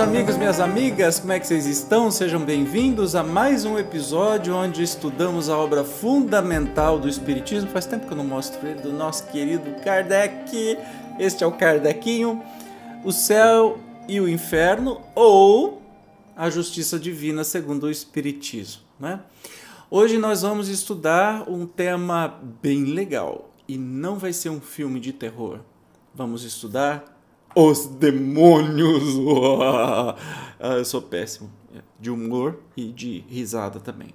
Amigos, minhas amigas, como é que vocês estão? Sejam bem-vindos a mais um episódio onde estudamos a obra fundamental do Espiritismo. Faz tempo que eu não mostro ele, do nosso querido Kardec. Este é o Kardecinho. O céu e o inferno, ou a justiça divina segundo o Espiritismo. Né? Hoje nós vamos estudar um tema bem legal e não vai ser um filme de terror. Vamos estudar os demônios. Ah, eu sou péssimo de humor e de risada também.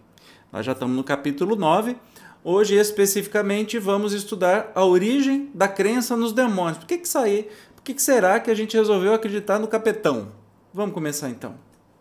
Nós já estamos no capítulo 9. Hoje, especificamente, vamos estudar a origem da crença nos demônios. Por que, que, sair, por que, que será que a gente resolveu acreditar no capetão? Vamos começar então.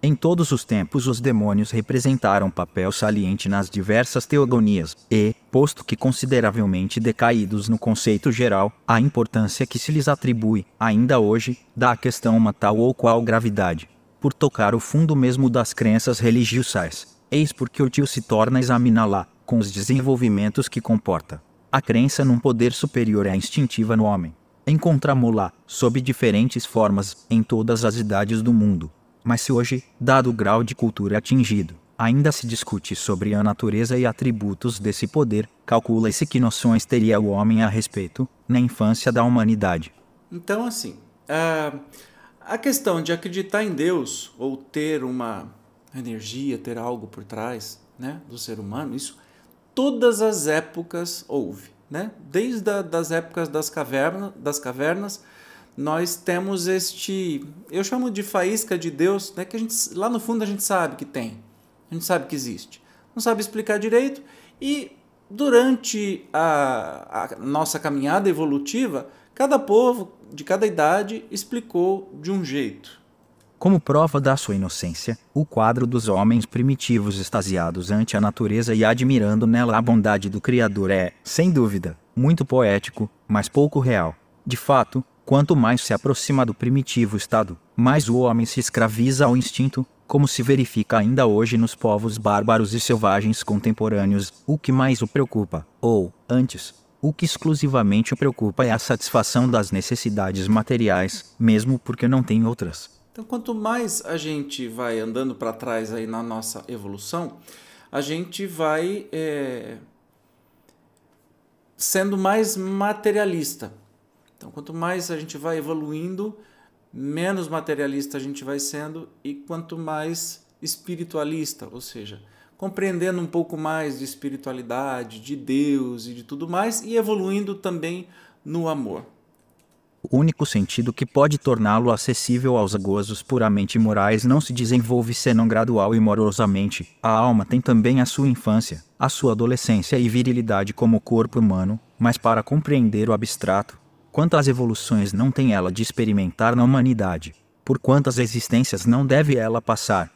Em todos os tempos, os demônios representaram papel saliente nas diversas teogonias, e, posto que consideravelmente decaídos no conceito geral, a importância que se lhes atribui, ainda hoje, dá à questão uma tal ou qual gravidade, por tocar o fundo mesmo das crenças religiosas. Eis porque o tio se torna examiná-la, com os desenvolvimentos que comporta. A crença num poder superior é instintiva no homem. Encontramos-la, sob diferentes formas, em todas as idades do mundo mas se hoje, dado o grau de cultura atingido, ainda se discute sobre a natureza e atributos desse poder, calcula-se que noções teria o homem a respeito, na infância da humanidade. Então, assim, a, a questão de acreditar em Deus, ou ter uma energia, ter algo por trás né, do ser humano, isso todas as épocas houve. Né? Desde a, das épocas das, caverna, das cavernas nós temos este, eu chamo de faísca de Deus, né, que a gente, lá no fundo a gente sabe que tem, a gente sabe que existe, não sabe explicar direito e durante a, a nossa caminhada evolutiva, cada povo de cada idade explicou de um jeito. Como prova da sua inocência, o quadro dos homens primitivos extasiados ante a natureza e admirando nela a bondade do Criador é, sem dúvida, muito poético, mas pouco real. De fato, Quanto mais se aproxima do primitivo estado, mais o homem se escraviza ao instinto, como se verifica ainda hoje nos povos bárbaros e selvagens contemporâneos. O que mais o preocupa, ou, antes, o que exclusivamente o preocupa é a satisfação das necessidades materiais, mesmo porque não tem outras. Então, quanto mais a gente vai andando para trás aí na nossa evolução, a gente vai é, sendo mais materialista. Então, quanto mais a gente vai evoluindo, menos materialista a gente vai sendo e quanto mais espiritualista, ou seja, compreendendo um pouco mais de espiritualidade, de Deus e de tudo mais e evoluindo também no amor. O único sentido que pode torná-lo acessível aos gozos puramente morais não se desenvolve senão gradual e morosamente. A alma tem também a sua infância, a sua adolescência e virilidade como corpo humano, mas para compreender o abstrato, Quantas evoluções não tem ela de experimentar na humanidade? Por quantas existências não deve ela passar?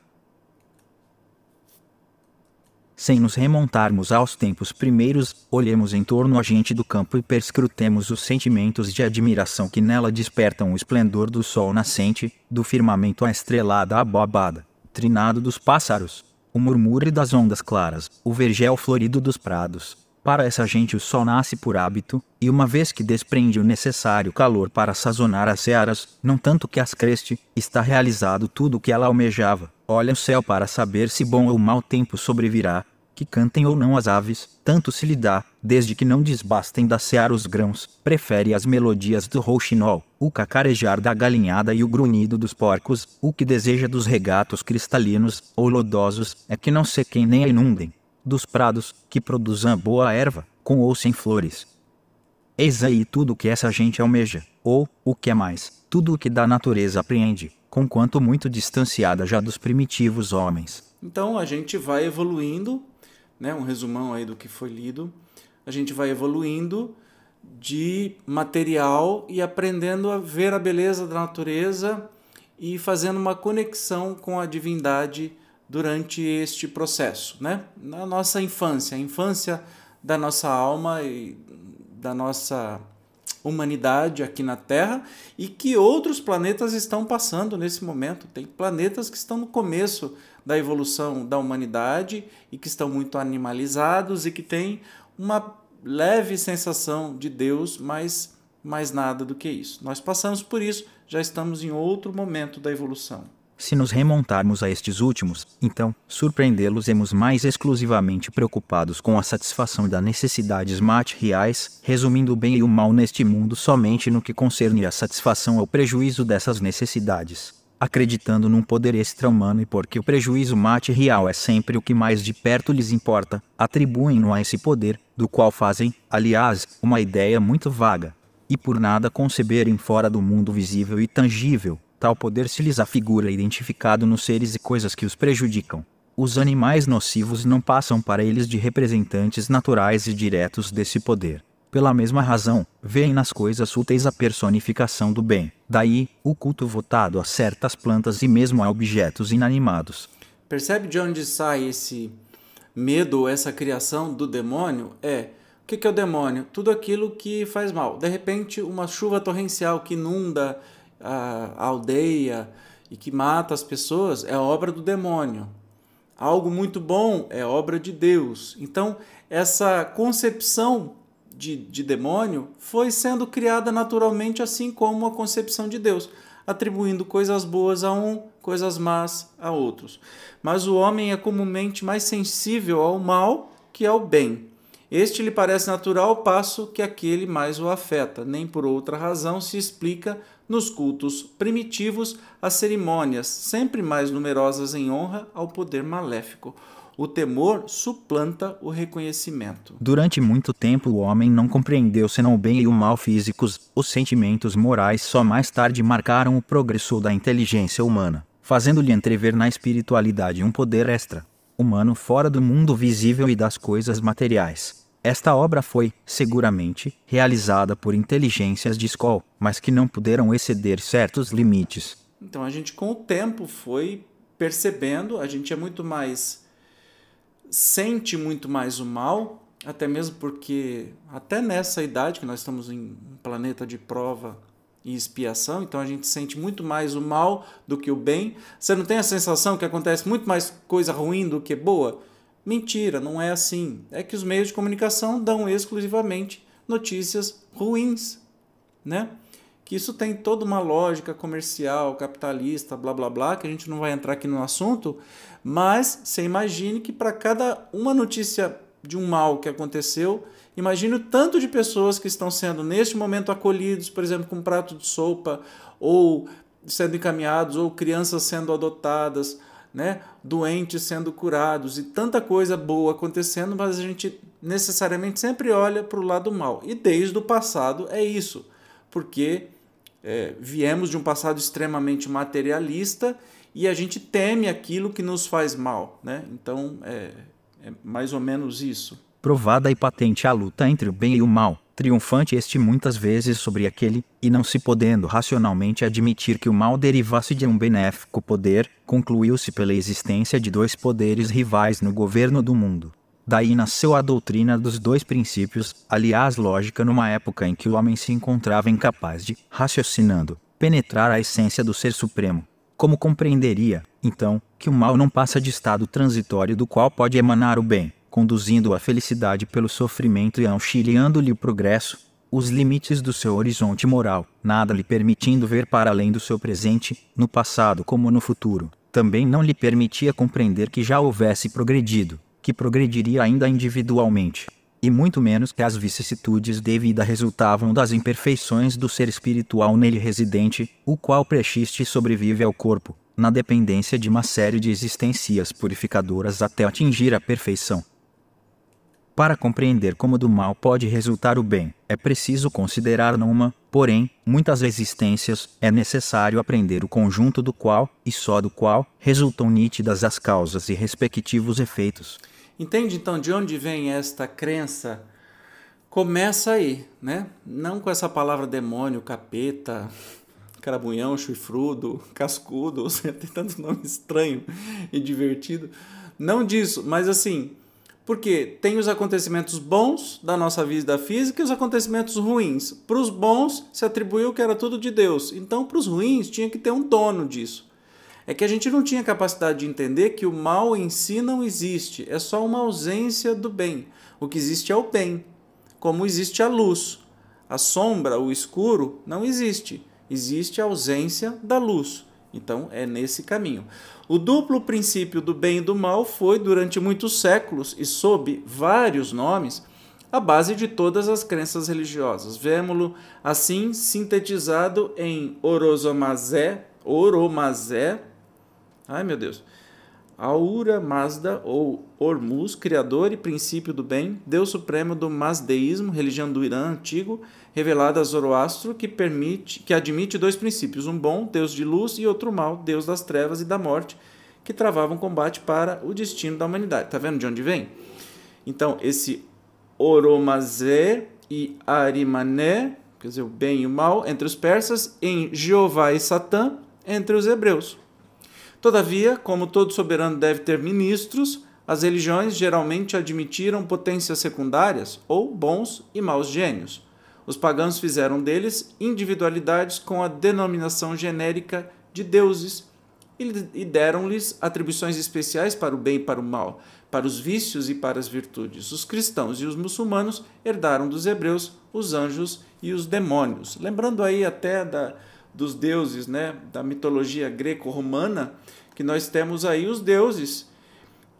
Sem nos remontarmos aos tempos primeiros, olhemos em torno a gente do campo e perscrutemos os sentimentos de admiração que nela despertam o esplendor do sol nascente, do firmamento a estrelada abobada, trinado dos pássaros, o murmúrio das ondas claras, o vergel florido dos prados, para essa gente o sol nasce por hábito, e uma vez que desprende o necessário calor para sazonar as searas, não tanto que as creste, está realizado tudo o que ela almejava. Olha o céu para saber se bom ou mau tempo sobrevirá, que cantem ou não as aves, tanto se lhe dá, desde que não desbastem da seara os grãos, prefere as melodias do rouxinol, o cacarejar da galinhada e o grunhido dos porcos, o que deseja dos regatos cristalinos ou lodosos, é que não sequem nem a inundem dos prados, que produzam boa erva, com ou sem flores. Eis aí tudo o que essa gente almeja, ou, o que é mais, tudo o que da natureza apreende, conquanto muito distanciada já dos primitivos homens. Então a gente vai evoluindo, né, um resumão aí do que foi lido. a gente vai evoluindo de material e aprendendo a ver a beleza da natureza e fazendo uma conexão com a divindade durante este processo, né? Na nossa infância, a infância da nossa alma e da nossa humanidade aqui na Terra e que outros planetas estão passando nesse momento. Tem planetas que estão no começo da evolução da humanidade e que estão muito animalizados e que têm uma leve sensação de Deus, mas mais nada do que isso. Nós passamos por isso, já estamos em outro momento da evolução. Se nos remontarmos a estes últimos, então, surpreendê-los-emos mais exclusivamente preocupados com a satisfação das necessidades materiais, resumindo o bem e o mal neste mundo somente no que concerne a satisfação ou prejuízo dessas necessidades, acreditando num poder extra-humano e porque o prejuízo material é sempre o que mais de perto lhes importa, atribuem-no a esse poder, do qual fazem, aliás, uma ideia muito vaga, e por nada conceberem fora do mundo visível e tangível, Tal poder se lhes afigura identificado nos seres e coisas que os prejudicam. Os animais nocivos não passam para eles de representantes naturais e diretos desse poder. Pela mesma razão, veem nas coisas úteis a personificação do bem. Daí, o culto votado a certas plantas e mesmo a objetos inanimados. Percebe de onde sai esse medo essa criação do demônio? É. O que é o demônio? Tudo aquilo que faz mal. De repente, uma chuva torrencial que inunda a, a aldeia e que mata as pessoas é obra do demônio. Algo muito bom é obra de Deus. Então, essa concepção de, de demônio foi sendo criada naturalmente, assim como a concepção de Deus, atribuindo coisas boas a um, coisas más a outros. Mas o homem é comumente mais sensível ao mal que ao bem. Este lhe parece natural, passo que aquele mais o afeta. Nem por outra razão se explica nos cultos primitivos as cerimônias, sempre mais numerosas em honra ao poder maléfico. O temor suplanta o reconhecimento. Durante muito tempo o homem não compreendeu senão o bem e o mal físicos. Os sentimentos morais só mais tarde marcaram o progresso da inteligência humana, fazendo-lhe entrever na espiritualidade um poder extra, humano fora do mundo visível e das coisas materiais. Esta obra foi, seguramente, realizada por inteligências de escola, mas que não puderam exceder certos limites. Então a gente, com o tempo, foi percebendo, a gente é muito mais. sente muito mais o mal, até mesmo porque, até nessa idade que nós estamos em um planeta de prova e expiação, então a gente sente muito mais o mal do que o bem. Você não tem a sensação que acontece muito mais coisa ruim do que boa? Mentira, não é assim. É que os meios de comunicação dão exclusivamente notícias ruins, né? Que isso tem toda uma lógica comercial, capitalista, blá blá blá, que a gente não vai entrar aqui no assunto, mas você imagine que para cada uma notícia de um mal que aconteceu, imagine o tanto de pessoas que estão sendo neste momento acolhidos, por exemplo, com um prato de sopa, ou sendo encaminhados, ou crianças sendo adotadas, né, doentes sendo curados e tanta coisa boa acontecendo, mas a gente necessariamente sempre olha para o lado mal. E desde o passado é isso, porque é, viemos de um passado extremamente materialista e a gente teme aquilo que nos faz mal. Né? Então é, é mais ou menos isso. Provada e patente a luta entre o bem e o mal triunfante este muitas vezes sobre aquele, e não se podendo racionalmente admitir que o mal derivasse de um benéfico poder, concluiu-se pela existência de dois poderes rivais no governo do mundo. Daí nasceu a doutrina dos dois princípios, aliás lógica numa época em que o homem se encontrava incapaz de, raciocinando, penetrar a essência do ser supremo. Como compreenderia, então, que o mal não passa de estado transitório do qual pode emanar o bem? Conduzindo à felicidade pelo sofrimento e auxiliando-lhe o progresso, os limites do seu horizonte moral, nada lhe permitindo ver para além do seu presente, no passado como no futuro. Também não lhe permitia compreender que já houvesse progredido, que progrediria ainda individualmente, e muito menos que as vicissitudes de vida resultavam das imperfeições do ser espiritual nele residente, o qual prechiste sobrevive ao corpo, na dependência de uma série de existências purificadoras até atingir a perfeição. Para compreender como do mal pode resultar o bem, é preciso considerar numa, porém, muitas existências, é necessário aprender o conjunto do qual, e só do qual, resultam nítidas as causas e respectivos efeitos. Entende então de onde vem esta crença Começa aí, né? Não com essa palavra demônio, capeta, carabunhão, chifrudo, cascudo, tem tanto nome estranho e divertido. Não disso, mas assim, porque tem os acontecimentos bons da nossa vida física e os acontecimentos ruins. Para os bons se atribuiu que era tudo de Deus. Então, para os ruins tinha que ter um dono disso. É que a gente não tinha capacidade de entender que o mal em si não existe, é só uma ausência do bem. O que existe é o bem, como existe a luz. A sombra, o escuro, não existe existe a ausência da luz. Então é nesse caminho. O duplo princípio do bem e do mal foi, durante muitos séculos e sob vários nomes, a base de todas as crenças religiosas. Vemo-lo assim sintetizado em Orozomazé, Oromazé, ai meu Deus, Aura Mazda ou Hormuz, criador e princípio do bem, Deus supremo do Mazdeísmo, religião do Irã antigo, revelada a Zoroastro, que permite, que admite dois princípios, um bom, Deus de luz, e outro mal, Deus das trevas e da morte, que travavam combate para o destino da humanidade. Tá vendo de onde vem? Então, esse Oromazé e Arimané, quer dizer, o bem e o mal, entre os persas, em Jeová e Satã, entre os hebreus. Todavia, como todo soberano deve ter ministros, as religiões geralmente admitiram potências secundárias ou bons e maus gênios. Os pagãos fizeram deles individualidades com a denominação genérica de deuses e deram-lhes atribuições especiais para o bem e para o mal, para os vícios e para as virtudes. Os cristãos e os muçulmanos herdaram dos hebreus os anjos e os demônios. Lembrando aí até da, dos deuses, né, da mitologia greco-romana, que nós temos aí os deuses,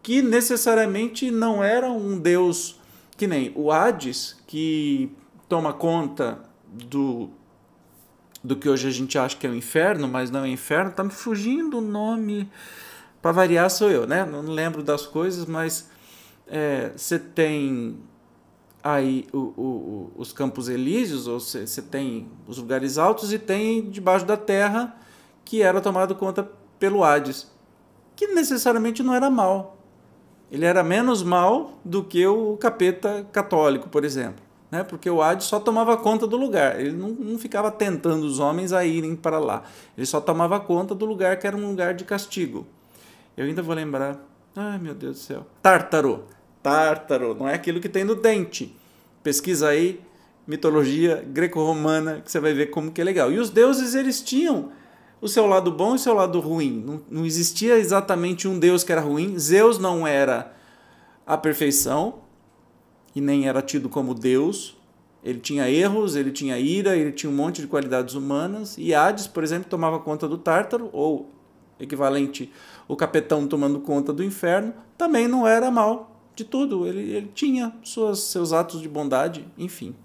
que necessariamente não eram um deus que nem o Hades, que toma conta do do que hoje a gente acha que é o inferno, mas não é inferno, tá me fugindo o nome. Para variar sou eu, né? Não lembro das coisas, mas você é, tem aí o, o, os campos elíseos, ou você tem os lugares altos e tem debaixo da terra que era tomado conta pelo Hades, que necessariamente não era mal. Ele era menos mal do que o capeta católico, por exemplo. Né? Porque o Hades só tomava conta do lugar, ele não, não ficava tentando os homens a irem para lá. Ele só tomava conta do lugar que era um lugar de castigo. Eu ainda vou lembrar. Ai meu Deus do céu. Tártaro tártaro, não é aquilo que tem no dente. Pesquisa aí mitologia greco-romana que você vai ver como que é legal. E os deuses eles tinham o seu lado bom e o seu lado ruim. Não, não existia exatamente um deus que era ruim. Zeus não era a perfeição e nem era tido como deus. Ele tinha erros, ele tinha ira, ele tinha um monte de qualidades humanas. E Hades, por exemplo, tomava conta do Tártaro, ou equivalente o capetão tomando conta do inferno, também não era mal de tudo. Ele, ele tinha suas, seus atos de bondade, enfim.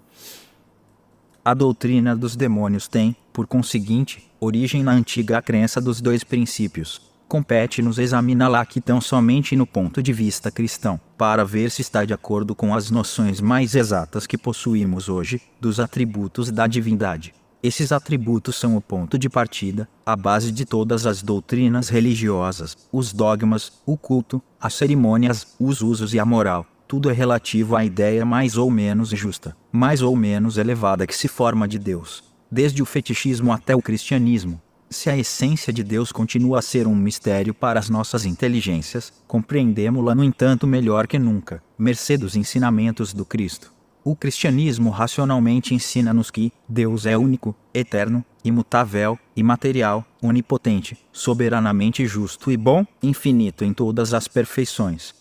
A doutrina dos demônios tem, por conseguinte, origem na antiga crença dos dois princípios. Compete-nos examiná-la aqui tão somente no ponto de vista cristão, para ver se está de acordo com as noções mais exatas que possuímos hoje dos atributos da divindade. Esses atributos são o ponto de partida, a base de todas as doutrinas religiosas, os dogmas, o culto, as cerimônias, os usos e a moral. Tudo é relativo à ideia mais ou menos justa, mais ou menos elevada que se forma de Deus. Desde o fetichismo até o cristianismo, se a essência de Deus continua a ser um mistério para as nossas inteligências, compreendemos-la, no entanto, melhor que nunca, mercê dos ensinamentos do Cristo. O cristianismo racionalmente ensina-nos que Deus é único, eterno, imutável, imaterial, onipotente, soberanamente justo e bom, infinito em todas as perfeições.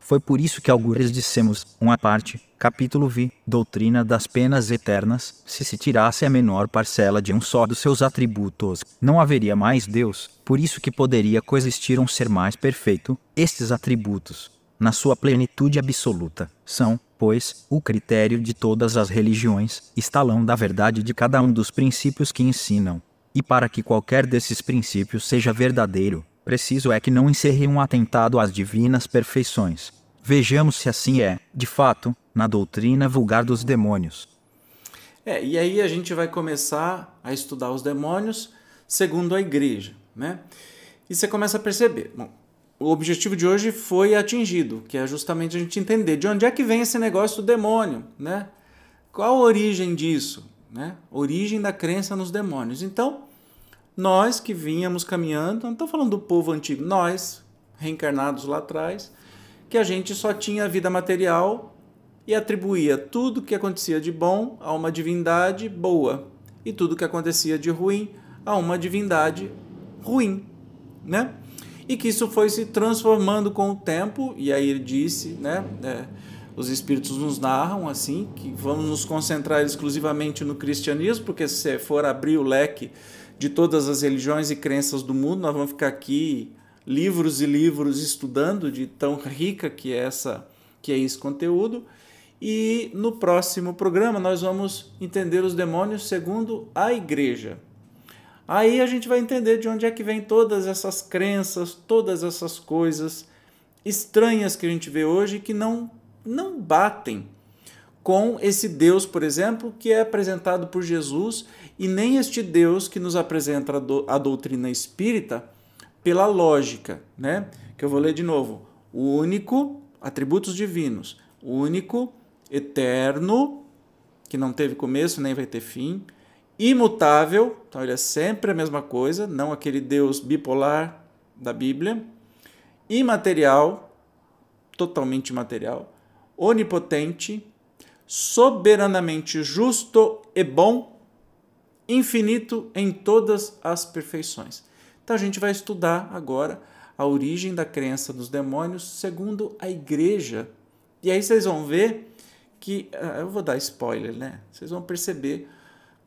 Foi por isso que algures dissemos, uma parte, capítulo V, doutrina das penas eternas, se se tirasse a menor parcela de um só dos seus atributos, não haveria mais Deus, por isso que poderia coexistir um ser mais perfeito, estes atributos, na sua plenitude absoluta, são, pois, o critério de todas as religiões, estalão da verdade de cada um dos princípios que ensinam. E para que qualquer desses princípios seja verdadeiro, preciso é que não encerre um atentado às divinas perfeições. Vejamos se assim é, de fato, na doutrina vulgar dos demônios. É, e aí a gente vai começar a estudar os demônios segundo a igreja, né? E você começa a perceber, bom, o objetivo de hoje foi atingido, que é justamente a gente entender de onde é que vem esse negócio do demônio, né? Qual a origem disso, né? Origem da crença nos demônios. Então, nós que vínhamos caminhando, não estou falando do povo antigo, nós, reencarnados lá atrás, que a gente só tinha vida material e atribuía tudo que acontecia de bom a uma divindade boa e tudo que acontecia de ruim a uma divindade ruim, né? E que isso foi se transformando com o tempo, e aí ele disse, né? É, os espíritos nos narram assim que vamos nos concentrar exclusivamente no cristianismo, porque se for abrir o leque de todas as religiões e crenças do mundo, nós vamos ficar aqui livros e livros estudando de tão rica que é essa que é esse conteúdo. E no próximo programa nós vamos entender os demônios segundo a igreja. Aí a gente vai entender de onde é que vem todas essas crenças, todas essas coisas estranhas que a gente vê hoje que não não batem com esse Deus, por exemplo, que é apresentado por Jesus, e nem este Deus que nos apresenta a doutrina espírita pela lógica, né? Que eu vou ler de novo. O único, atributos divinos, único, eterno, que não teve começo nem vai ter fim, imutável, então ele é sempre a mesma coisa, não aquele Deus bipolar da Bíblia, imaterial, totalmente imaterial, onipotente, soberanamente justo e bom, infinito em todas as perfeições. Então a gente vai estudar agora a origem da crença dos demônios segundo a igreja. E aí vocês vão ver que, ah, eu vou dar spoiler, né? Vocês vão perceber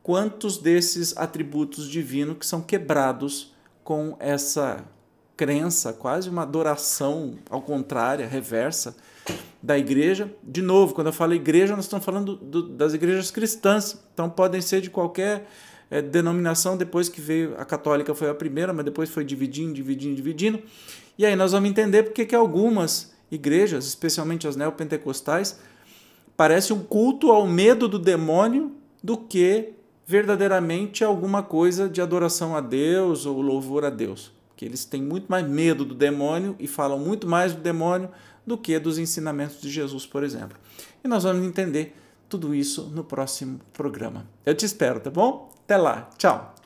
quantos desses atributos divinos que são quebrados com essa crença, quase uma adoração ao contrário, reversa da igreja. De novo, quando eu falo igreja, nós estamos falando do, das igrejas cristãs. Então podem ser de qualquer é, denominação. Depois que veio a católica foi a primeira, mas depois foi dividindo, dividindo, dividindo. E aí nós vamos entender porque que algumas igrejas, especialmente as neopentecostais, parece um culto ao medo do demônio do que verdadeiramente alguma coisa de adoração a Deus ou louvor a Deus. Que eles têm muito mais medo do demônio e falam muito mais do demônio do que dos ensinamentos de Jesus, por exemplo. E nós vamos entender tudo isso no próximo programa. Eu te espero, tá bom? Até lá. Tchau.